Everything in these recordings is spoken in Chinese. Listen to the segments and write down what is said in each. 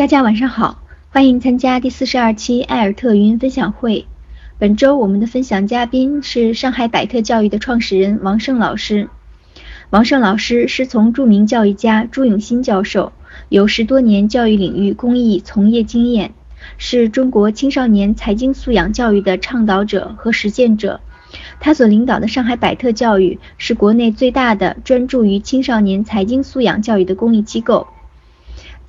大家晚上好，欢迎参加第四十二期艾尔特语音分享会。本周我们的分享嘉宾是上海百特教育的创始人王胜老师。王胜老师师从著名教育家朱永新教授，有十多年教育领域公益从业经验，是中国青少年财经素养教育的倡导者和实践者。他所领导的上海百特教育是国内最大的专注于青少年财经素养教育的公益机构。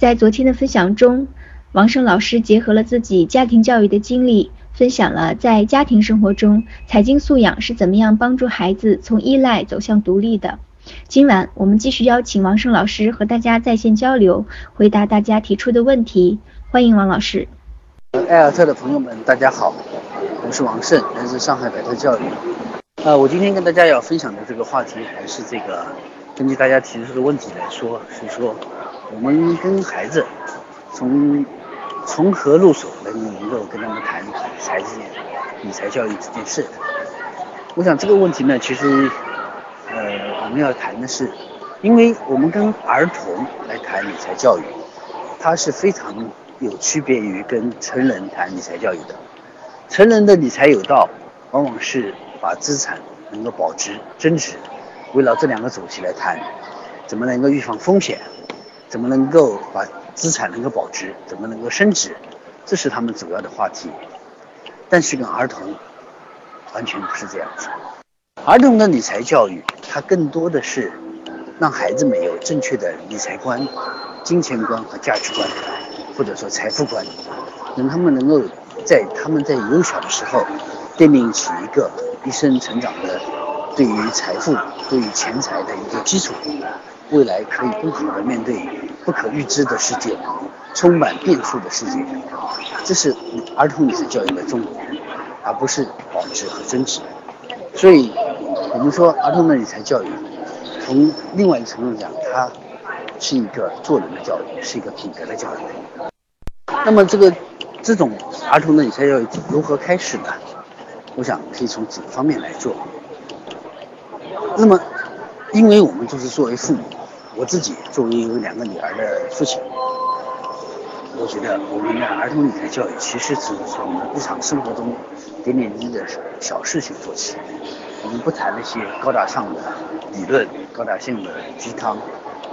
在昨天的分享中，王胜老师结合了自己家庭教育的经历，分享了在家庭生活中财经素养是怎么样帮助孩子从依赖走向独立的。今晚我们继续邀请王胜老师和大家在线交流，回答大家提出的问题。欢迎王老师。艾尔特的朋友们，大家好，我是王胜，来自上海百特教育。呃，我今天跟大家要分享的这个话题，还是这个根据大家提出的问题来说，是说。我们跟孩子从从何入手能能够跟他们谈财经理财教育这件事？我想这个问题呢，其实呃我们要谈的是，因为我们跟儿童来谈理财教育，它是非常有区别于跟成人谈理财教育的。成人的理财有道，往往是把资产能够保值增值，围绕这两个主题来谈，怎么能够预防风险？怎么能够把资产能够保值？怎么能够升值？这是他们主要的话题。但是跟儿童完全不是这样子。儿童的理财教育，它更多的是让孩子们有正确的理财观、金钱观和价值观，或者说财富观，让他们能够在他们在幼小的时候奠定起一个一生成长的对于财富、对于钱财的一个基础。未来可以更好的面对不可预知的世界，充满变数的世界，这是儿童理财教育的重点，而不是保值和增值。所以，我们说儿童的理财教育，从另外一层面讲，它是一个做人的教育，是一个品格的教育。那么，这个这种儿童的理财教育如何开始呢？我想可以从几个方面来做。那么，因为我们就是作为父母。我自己作为有两个女儿的父亲，我觉得我们的儿童理财教育其实只是从日常生活中点点滴滴的小事情做起。我们不谈那些高大上的理论、高大上的鸡汤，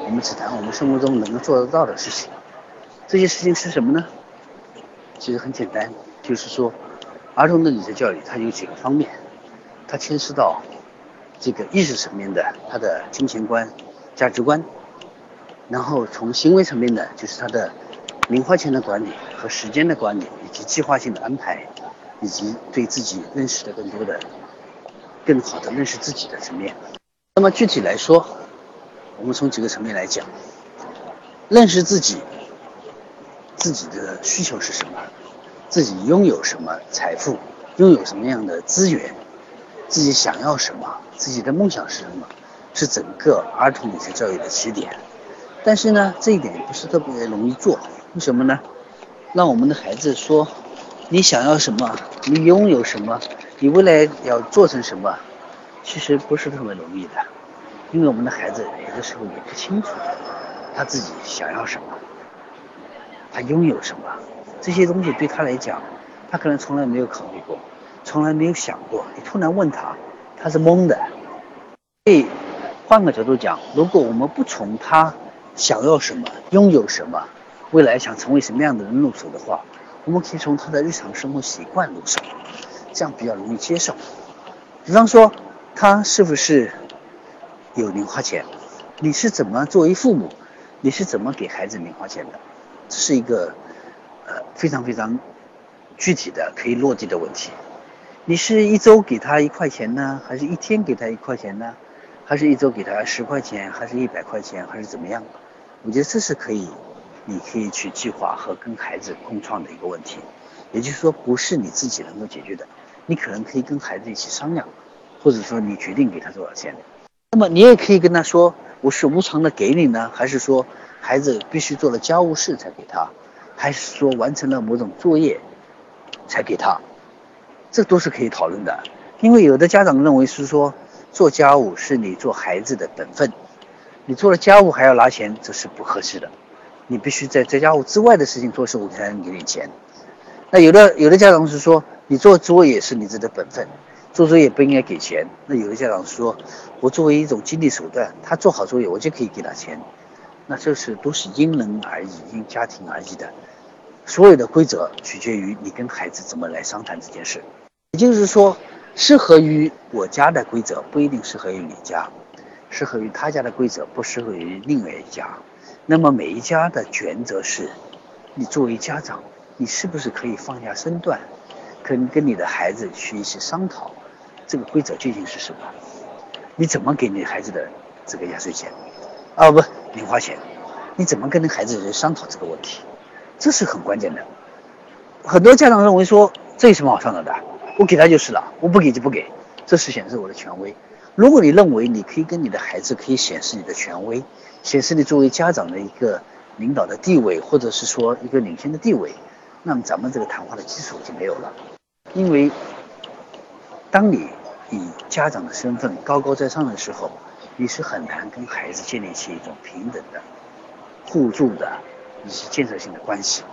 我们只谈我们生活中能够做得到的事情。这些事情是什么呢？其实很简单，就是说，儿童的理财教育它有几个方面，它牵涉到这个意识层面的他的金钱观。价值观，然后从行为层面的，就是他的零花钱的管理和时间的管理，以及计划性的安排，以及对自己认识的更多的、更好的认识自己的层面。那么具体来说，我们从几个层面来讲，认识自己，自己的需求是什么，自己拥有什么财富，拥有什么样的资源，自己想要什么，自己的梦想是什么。是整个儿童理财教育的起点，但是呢，这一点不是特别容易做。为什么呢？让我们的孩子说，你想要什么，你拥有什么，你未来要做成什么，其实不是特别容易的。因为我们的孩子有的时候也不清楚他自己想要什么，他拥有什么，这些东西对他来讲，他可能从来没有考虑过，从来没有想过。你突然问他，他是懵的。所以。换个角度讲，如果我们不从他想要什么、拥有什么、未来想成为什么样的人入手的话，我们可以从他的日常生活习惯入手，这样比较容易接受。比方说，他是不是有零花钱？你是怎么作为父母，你是怎么给孩子零花钱的？这是一个呃非常非常具体的可以落地的问题。你是一周给他一块钱呢，还是一天给他一块钱呢？还是一周给他十块钱，还是一百块钱，还是怎么样？我觉得这是可以，你可以去计划和跟孩子共创的一个问题。也就是说，不是你自己能够解决的，你可能可以跟孩子一起商量，或者说你决定给他多少钱。那么你也可以跟他说，我是无偿的给你呢，还是说孩子必须做了家务事才给他，还是说完成了某种作业才给他？这都是可以讨论的。因为有的家长认为是说。做家务是你做孩子的本分，你做了家务还要拿钱，这是不合适的。你必须在在家务之外的事情做事，我才能给你钱。那有的有的家长是说，你做作业是你自己的本分，做作业不应该给钱。那有的家长说，我作为一种激励手段，他做好作业我就可以给他钱。那这是都是因人而异，因家庭而异的。所有的规则取决于你跟孩子怎么来商谈这件事。也就是说，适合于我家的规则不一定适合于你家，适合于他家的规则不适合于另外一家。那么每一家的原则是，你作为家长，你是不是可以放下身段，跟跟你的孩子去一起商讨，这个规则究竟是什么？你怎么给你孩子的这个压岁钱？啊不，零花钱，你怎么跟孩子去商讨这个问题？这是很关键的。很多家长认为说，这有什么好商量的？我给他就是了，我不给就不给，这是显示我的权威。如果你认为你可以跟你的孩子可以显示你的权威，显示你作为家长的一个领导的地位，或者是说一个领先的地位，那么咱们这个谈话的基础就没有了。因为当你以家长的身份高高在上的时候，你是很难跟孩子建立起一种平等的、互助的以及建设性的关系。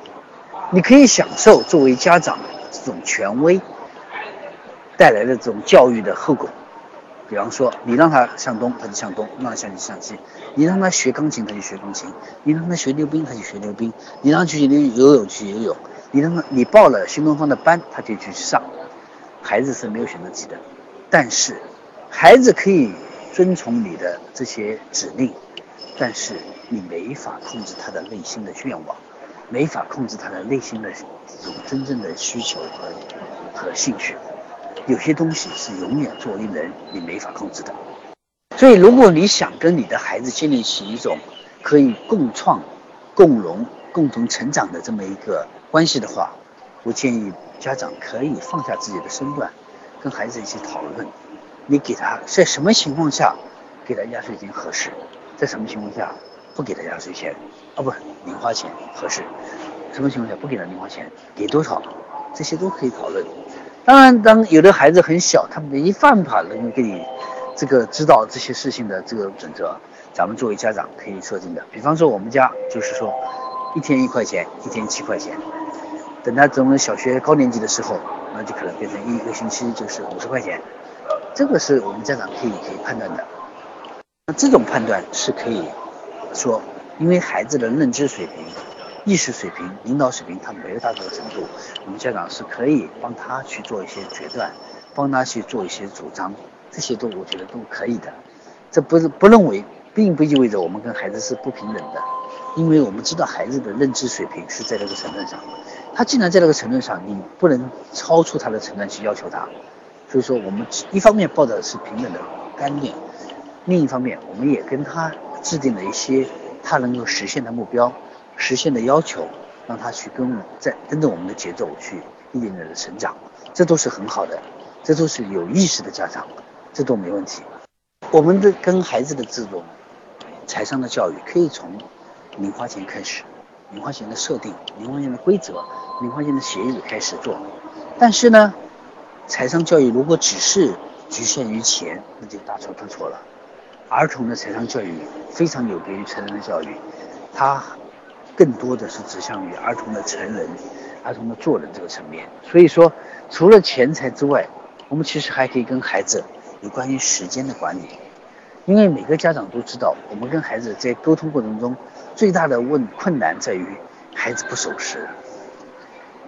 你可以享受作为家长这种权威带来的这种教育的后果。比方说，你让他向东，他就向东；让他向西，向西。你让他学钢琴，他就学钢琴；你让他学溜冰，他就学溜冰；你让他去游游泳，去游泳；你让他你报了新东方的班，他就去上。孩子是没有选择题的，但是孩子可以。遵从你的这些指令，但是你没法控制他的内心的愿望，没法控制他的内心的这种真正的需求和和兴趣。有些东西是永远作为人你没法控制的。所以，如果你想跟你的孩子建立起一种可以共创、共荣、共同成长的这么一个关系的话，我建议家长可以放下自己的身段，跟孩子一起讨论。你给他在什么情况下给他压岁钱合适？在什么情况下不给他压岁钱？啊，不，零花钱合适？什么情况下不给他零花钱？给多少？这些都可以讨论。当然，当有的孩子很小，他没办法能够给你这个知道这些事情的这个准则，咱们作为家长可以设定的。比方说，我们家就是说，一天一块钱，一天七块钱。等他成为小学高年级的时候，那就可能变成一个星期就是五十块钱。这个是我们家长可以可以判断的，那这种判断是可以说，因为孩子的认知水平、意识水平、领导水平他没有达到的程度，我们家长是可以帮他去做一些决断，帮他去做一些主张，这些都我觉得都可以的。这不是不认为，并不意味着我们跟孩子是不平等的，因为我们知道孩子的认知水平是在这个层面上，他既然在这个层面上，你不能超出他的层面去要求他。所以说，我们一方面抱着是平等的观念，另一方面，我们也跟他制定了一些他能够实现的目标、实现的要求，让他去跟在跟着我们的节奏去一点点的成长，这都是很好的，这都是有意识的家长，这都没问题。我们的跟孩子的这种财商的教育，可以从零花钱开始，零花钱的设定、零花钱的规则、零花钱的协议开始做，但是呢。财商教育如果只是局限于钱，那就大错特错了。儿童的财商教育非常有别于成人的教育，它更多的是指向于儿童的成人、儿童的做人这个层面。所以说，除了钱财之外，我们其实还可以跟孩子有关于时间的管理。因为每个家长都知道，我们跟孩子在沟通过程中最大的问困难在于孩子不守时，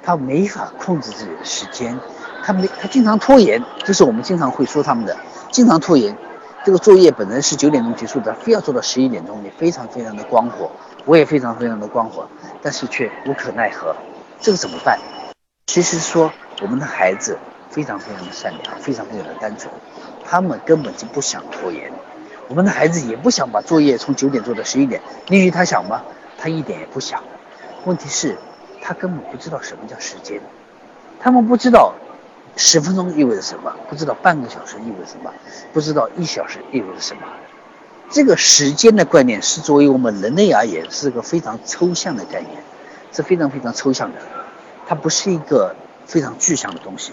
他没法控制自己的时间。他没，他经常拖延，这是我们经常会说他们的，经常拖延。这个作业本来是九点钟结束的，非要做到十一点钟，你非常非常的光火，我也非常非常的光火，但是却无可奈何。这个怎么办？其实说我们的孩子非常非常的善良，非常非常的单纯，他们根本就不想拖延。我们的孩子也不想把作业从九点做到十一点，你以为他想吗？他一点也不想。问题是，他根本不知道什么叫时间，他们不知道。十分钟意味着什么？不知道半个小时意味着什么？不知道一小时意味着什么？这个时间的概念是作为我们人类而言是个非常抽象的概念，是非常非常抽象的，它不是一个非常具象的东西。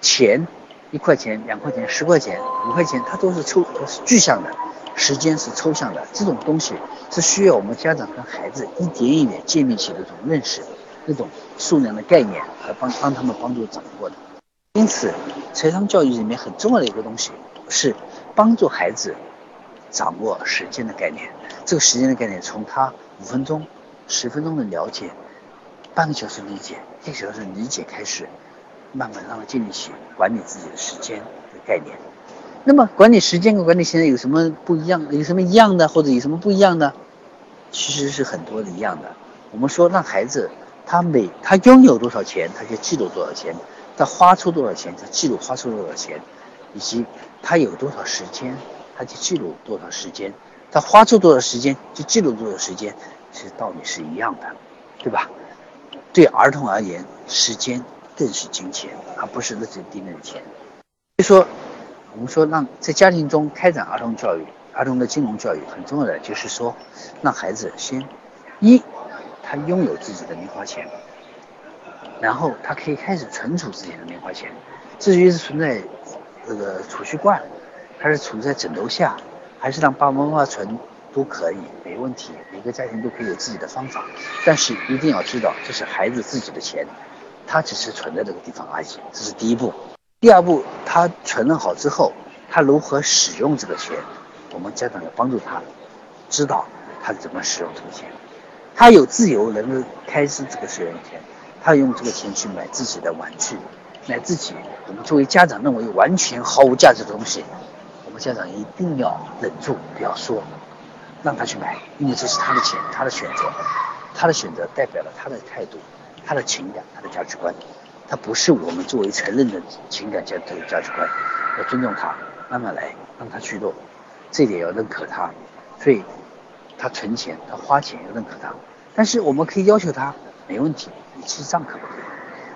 钱，一块钱、两块钱、十块钱、五块钱，它都是抽都是具象的，时间是抽象的，这种东西是需要我们家长跟孩子一点一点建立起这种认识、那种数量的概念来帮帮他们帮助掌握的。因此，财商教育里面很重要的一个东西是帮助孩子掌握时间的概念。这个时间的概念从他五分钟、十分钟的了解，半个小时理解，一个小时理解开始，慢慢让他建立起管理自己的时间的概念。那么管理时间跟管理现在有什么不一样？有什么一样的，或者有什么不一样的？其实是很多的一样的。我们说让孩子他每他拥有多少钱，他就记录多少钱；他花出多少钱，他记录花出多少钱；以及他有多少时间，他去记录多少时间；他花出多少时间，就记录多少时间。其实道理是一样的，对吧？对儿童而言，时间更是金钱，而不是那些低能钱。所以说。我们说，让在家庭中开展儿童教育、儿童的金融教育很重要的，就是说，让孩子先一，他拥有自己的零花钱，然后他可以开始存储自己的零花钱。至于是存在这个储蓄罐，他是储在枕头下，还是让爸爸妈妈存，都可以，没问题。每个家庭都可以有自己的方法，但是一定要知道，这是孩子自己的钱，他只是存在这个地方而已。这是第一步。第二步，他存了好之后，他如何使用这个钱？我们家长要帮助他，知道他怎么使用这个钱。他有自由能够开支这个使用钱，他用这个钱去买自己的玩具，买自己我们作为家长认为完全毫无价值的东西，家长一定要忍住不要说，让他去买，因为这是他的钱，他的选择，他的选择代表了他的态度、他的情感、他的价值观。他不是我们作为成人的情感价这个价值观，要尊重他，慢慢来，让他去做，这点要认可他。所以，他存钱，他花钱要认可他。但是我们可以要求他，没问题，你记账可不可以？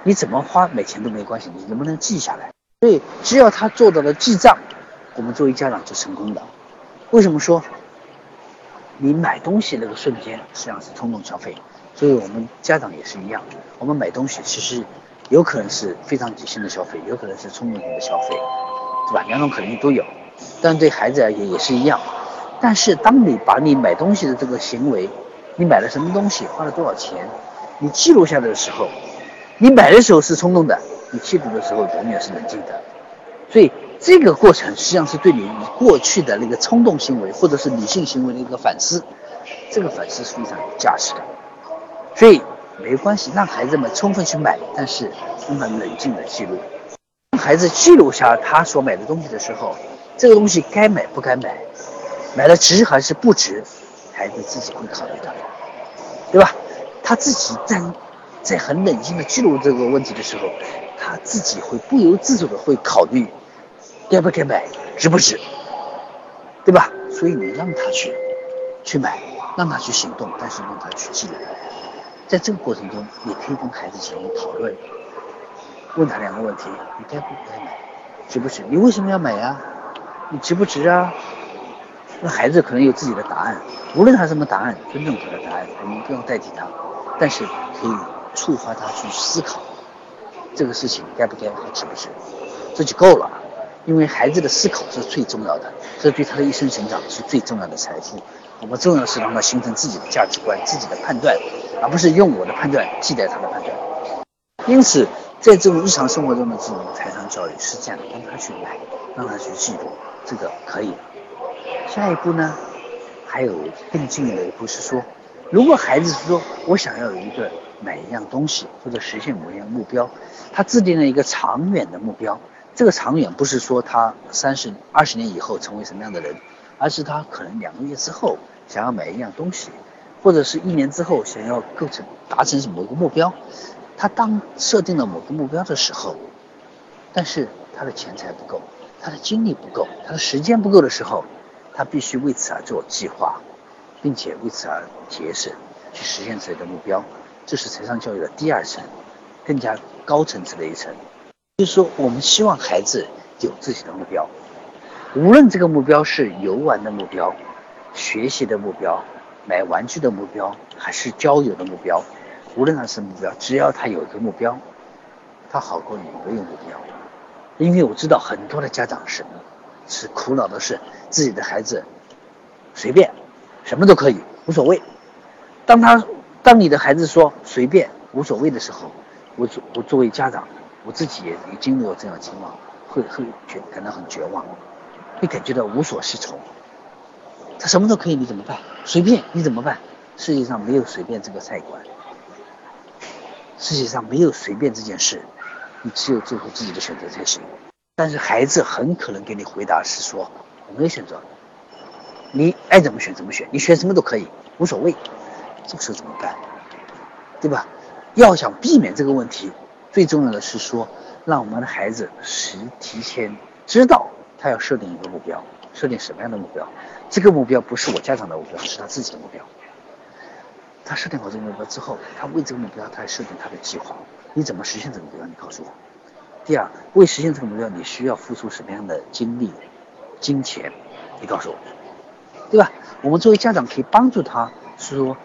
你怎么花每钱都没关系，你能不能记下来？所以，只要他做到了记账，我们作为家长是成功的。为什么说你买东西那个瞬间实际上是冲动消费？所以我们家长也是一样，我们买东西其实。有可能是非常理性的消费，有可能是冲动性的消费，对吧？两种可能性都有，但对孩子而言也是一样。但是当你把你买东西的这个行为，你买了什么东西，花了多少钱，你记录下来的时候，你买的时候是冲动的，你记录的时候永远是冷静的。所以这个过程实际上是对你过去的那个冲动行为或者是理性行为的一个反思，这个反思是非常有价值的。所以。没关系，让孩子们充分去买，但是充分冷静的记录。让孩子记录下他所买的东西的时候，这个东西该买不该买，买了值还是不值，孩子自己会考虑的，对吧？他自己在在很冷静的记录这个问题的时候，他自己会不由自主的会考虑该不该买，值不值，对吧？所以你让他去去买，让他去行动，但是让他去记录。在这个过程中，你可以跟孩子进行讨论，问他两个问题：你该不该买？值不值？你为什么要买呀？你值不值啊？那孩子可能有自己的答案，无论他什么答案，尊重他的答案，我们不用代替他，但是可以触发他去思考这个事情该不该和值不值，这就够了。因为孩子的思考是最重要的，这对他的一生成长是最重要的财富。我们重要是让他形成自己的价值观、自己的判断，而不是用我的判断替代他的判断。因此，在这种日常生活中的这种财商教育是这样的：让他去买，让他去记录，这个可以。下一步呢，还有更进一步是说，如果孩子说我想要有一个买一样东西或者实现某一样目标，他制定了一个长远的目标。这个长远不是说他三十、二十年以后成为什么样的人，而是他可能两个月之后想要买一样东西，或者是一年之后想要构成达成某个目标。他当设定了某个目标的时候，但是他的钱财不够，他的精力不够，他的时间不够的时候，他必须为此而做计划，并且为此而节省，去实现自己的目标。这是财商教育的第二层，更加高层次的一层。就是说，我们希望孩子有自己的目标，无论这个目标是游玩的目标、学习的目标、买玩具的目标，还是交友的目标，无论他是目标，只要他有一个目标，他好过你没有目标。因为我知道很多的家长是是苦恼的是自己的孩子随便，什么都可以，无所谓。当他当你的孩子说随便无所谓的时候，我作我作为家长，我自己也也经历过这样情况，会会觉感到很绝望，会感觉到无所适从。他什么都可以，你怎么办？随便你怎么办？世界上没有随便这个菜馆，世界上没有随便这件事，你只有做出自己的选择才行。但是孩子很可能给你回答是说我没有选择，你爱怎么选怎么选，你选什么都可以，无所谓。这个时候怎么办？对吧？要想避免这个问题，最重要的是说，让我们的孩子是提前知道他要设定一个目标，设定什么样的目标。这个目标不是我家长的目标，是他自己的目标。他设定好这个目标之后，他为这个目标，他设定他的计划。你怎么实现这个目标？你告诉我。第二，为实现这个目标，你需要付出什么样的精力、金钱？你告诉我，对吧？我们作为家长可以帮助他是说。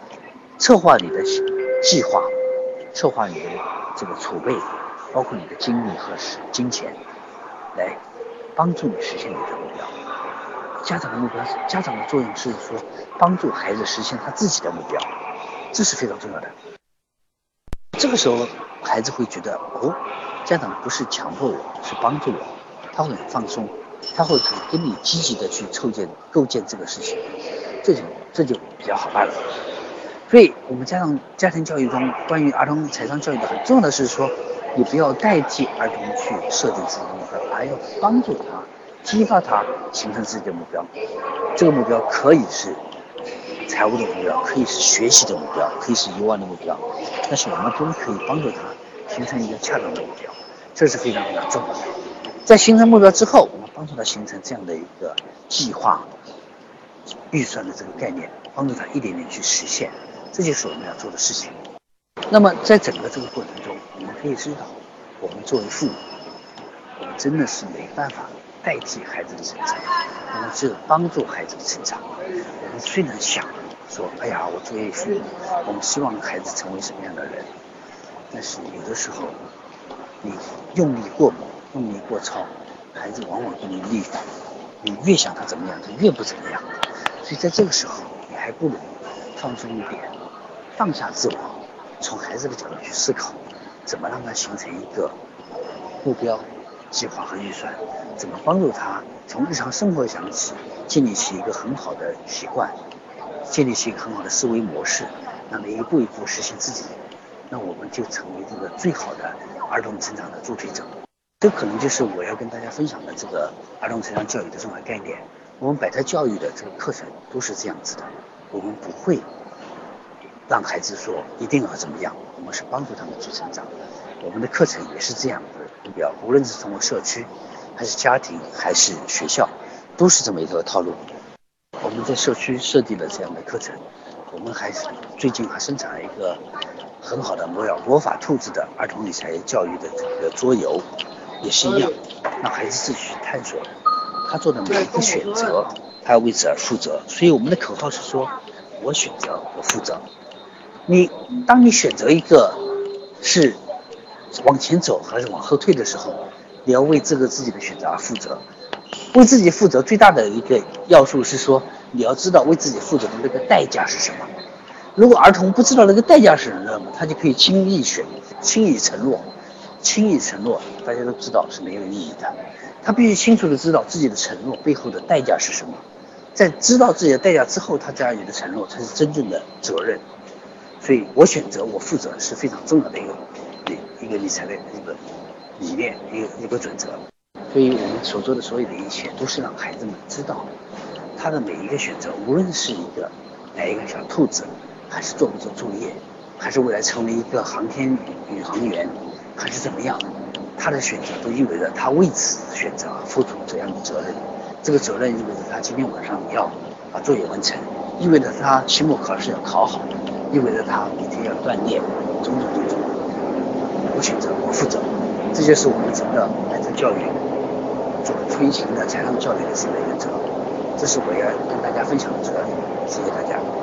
策划你的计划，策划你的这个储备，包括你的精力和金钱，来帮助你实现你的目标。家长的目标，家长的作用是说帮助孩子实现他自己的目标，这是非常重要的。这个时候，孩子会觉得哦，家长不是强迫我，是帮助我，他会很放松，他会很跟你积极的去构建构建这个事情，这就这就比较好办了。所以，我们家长家庭教育中关于儿童财商教育的很重要的是说，你不要代替儿童去设定自己的目标，而要帮助他、激发他形成自己的目标。这个目标可以是财务的目标，可以是学习的目标，可以是游玩的目标，但是我们都可以帮助他形成一个恰当的目标，这是非常非常重要的。在形成目标之后，我们帮助他形成这样的一个计划、预算的这个概念，帮助他一点点去实现。这就是我们要做的事情。那么，在整个这个过程中，我们可以知道，我们作为父母，我们真的是没办法代替孩子的成长，我们只有帮助孩子的成长。我们虽然想说，哎呀，我作为父母，我们希望孩子成为什么样的人，但是有的时候，你用力过猛，用力过超，孩子往往给你逆反。你越想他怎么样，他越不怎么样。所以在这个时候，你还不如放松一点。放下自我，从孩子的角度去思考，怎么让他形成一个目标、计划和预算，怎么帮助他从日常生活想起，建立起一个很好的习惯，建立起一个很好的思维模式，让他一步一步实现自己，那我们就成为这个最好的儿童成长的助推者。这可能就是我要跟大家分享的这个儿童成长教育的重要概念。我们百特教育的这个课程都是这样子的，我们不会。让孩子说一定要怎么样，我们是帮助他们去成长。我们的课程也是这样的目标，无论是通过社区，还是家庭，还是学校，都是这么一个套路。我们在社区设计了这样的课程，我们还最近还生产了一个很好的魔药魔法兔子的儿童理财教育的这个桌游，也是一样，让孩子自己去探索他做的每一个选择，他要为此而负责。所以我们的口号是说：我选择，我负责。你当你选择一个是往前走还是往后退的时候，你要为这个自己的选择而负责。为自己负责最大的一个要素是说，你要知道为自己负责的那个代价是什么。如果儿童不知道那个代价是什么，他就可以轻易选、轻易承诺、轻易承诺，大家都知道是没有意义的。他必须清楚的知道自己的承诺背后的代价是什么，在知道自己的代价之后，他这样的承诺才是真正的责任。所以我选择，我负责是非常重要的一个一一个理财的一个理念，一个一个准则。所以我们所做的所有的一切，都是让孩子们知道，他的每一个选择，无论是一个来一个小兔子，还是做不做作业，还是未来成为一个航天宇航员，还是怎么样，他的选择都意味着他为此选择付出怎样的责任。这个责任意味着他今天晚上要把作业完成，意味着他期末考试要考好。意味着他每天要锻炼，种种种种。我选择，我负责，这就是我们整个孩子教育做推行的财商教育的四个原则。这是我要跟大家分享的主要内容。谢谢大家。